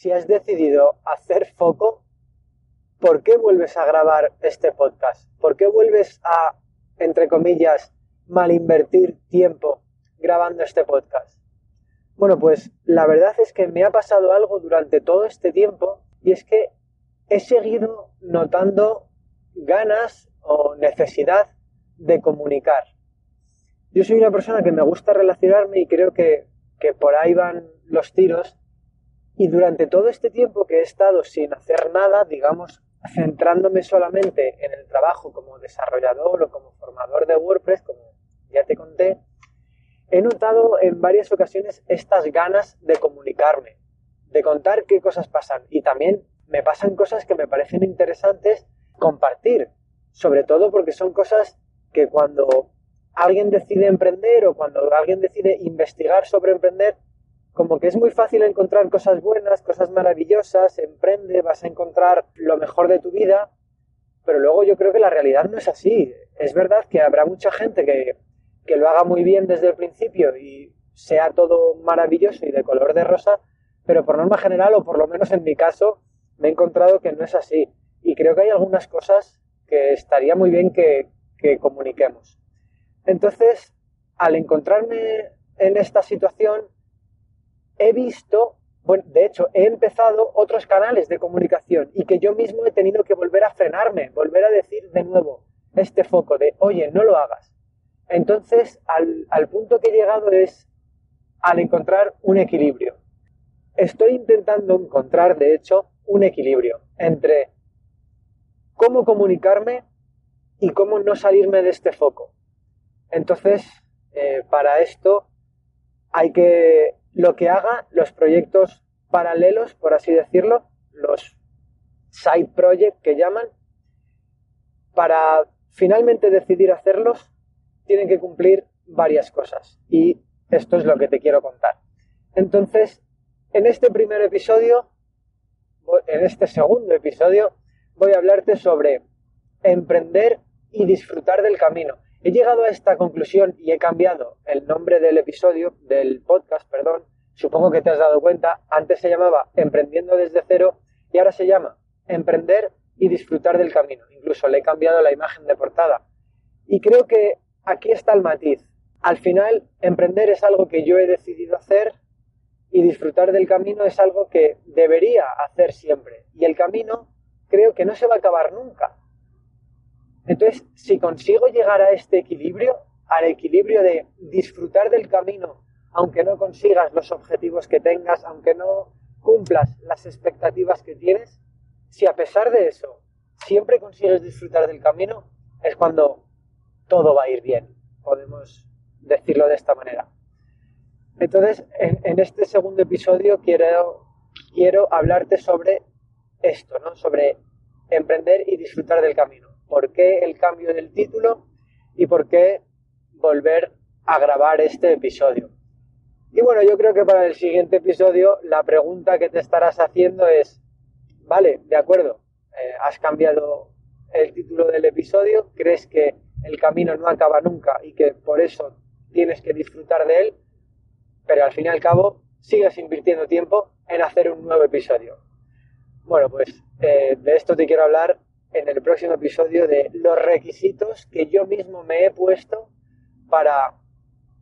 Si has decidido hacer foco, ¿por qué vuelves a grabar este podcast? ¿Por qué vuelves a, entre comillas, malinvertir tiempo grabando este podcast? Bueno, pues la verdad es que me ha pasado algo durante todo este tiempo y es que he seguido notando ganas o necesidad de comunicar. Yo soy una persona que me gusta relacionarme y creo que, que por ahí van los tiros. Y durante todo este tiempo que he estado sin hacer nada, digamos, centrándome solamente en el trabajo como desarrollador o como formador de WordPress, como ya te conté, he notado en varias ocasiones estas ganas de comunicarme, de contar qué cosas pasan. Y también me pasan cosas que me parecen interesantes compartir, sobre todo porque son cosas que cuando alguien decide emprender o cuando alguien decide investigar sobre emprender, como que es muy fácil encontrar cosas buenas, cosas maravillosas, emprende, vas a encontrar lo mejor de tu vida, pero luego yo creo que la realidad no es así. Es verdad que habrá mucha gente que, que lo haga muy bien desde el principio y sea todo maravilloso y de color de rosa, pero por norma general, o por lo menos en mi caso, me he encontrado que no es así. Y creo que hay algunas cosas que estaría muy bien que, que comuniquemos. Entonces, al encontrarme en esta situación, he visto, bueno, de hecho, he empezado otros canales de comunicación y que yo mismo he tenido que volver a frenarme, volver a decir de nuevo este foco de, oye, no lo hagas. Entonces, al, punto que he llegado es al encontrar un equilibrio. Estoy intentando encontrar, de hecho, un equilibrio entre cómo comunicarme y cómo no salirme de este foco. Entonces, eh, para esto hay que, lo que haga, los proyectos paralelos, por así decirlo, los side project que llaman, para finalmente decidir hacerlos, tienen que cumplir varias cosas. Y esto es lo que te quiero contar. Entonces, en este primer episodio, en este segundo episodio, voy a hablarte sobre emprender y disfrutar del camino. He llegado a esta conclusión y he cambiado el nombre del episodio, del podcast. Supongo que te has dado cuenta. Antes se llamaba Emprendiendo desde cero y ahora se llama Emprender y disfrutar del camino. Incluso le he cambiado la imagen de portada. Y creo que aquí está el matiz. Al final, emprender es algo que yo he decidido hacer y disfrutar del camino es algo que debería hacer siempre. Y el camino creo que no se va a acabar nunca. Entonces, si consigo llegar a este equilibrio, al equilibrio de disfrutar del camino, aunque no consigas los objetivos que tengas, aunque no cumplas las expectativas que tienes, si a pesar de eso siempre consigues disfrutar del camino, es cuando todo va a ir bien, podemos decirlo de esta manera. Entonces, en, este segundo episodio quiero, quiero hablarte sobre esto, ¿no? Sobre emprender y disfrutar del camino por qué el cambio del título y por qué volver a grabar este episodio. Y bueno, yo creo que para el siguiente episodio la pregunta que te estarás haciendo es, vale, de acuerdo, eh, has cambiado el título del episodio, crees que el camino no acaba nunca y que por eso tienes que disfrutar de él, pero al fin y al cabo sigues invirtiendo tiempo en hacer un nuevo episodio. Bueno, pues eh, de esto te quiero hablar en el próximo episodio de los requisitos que yo mismo me he puesto para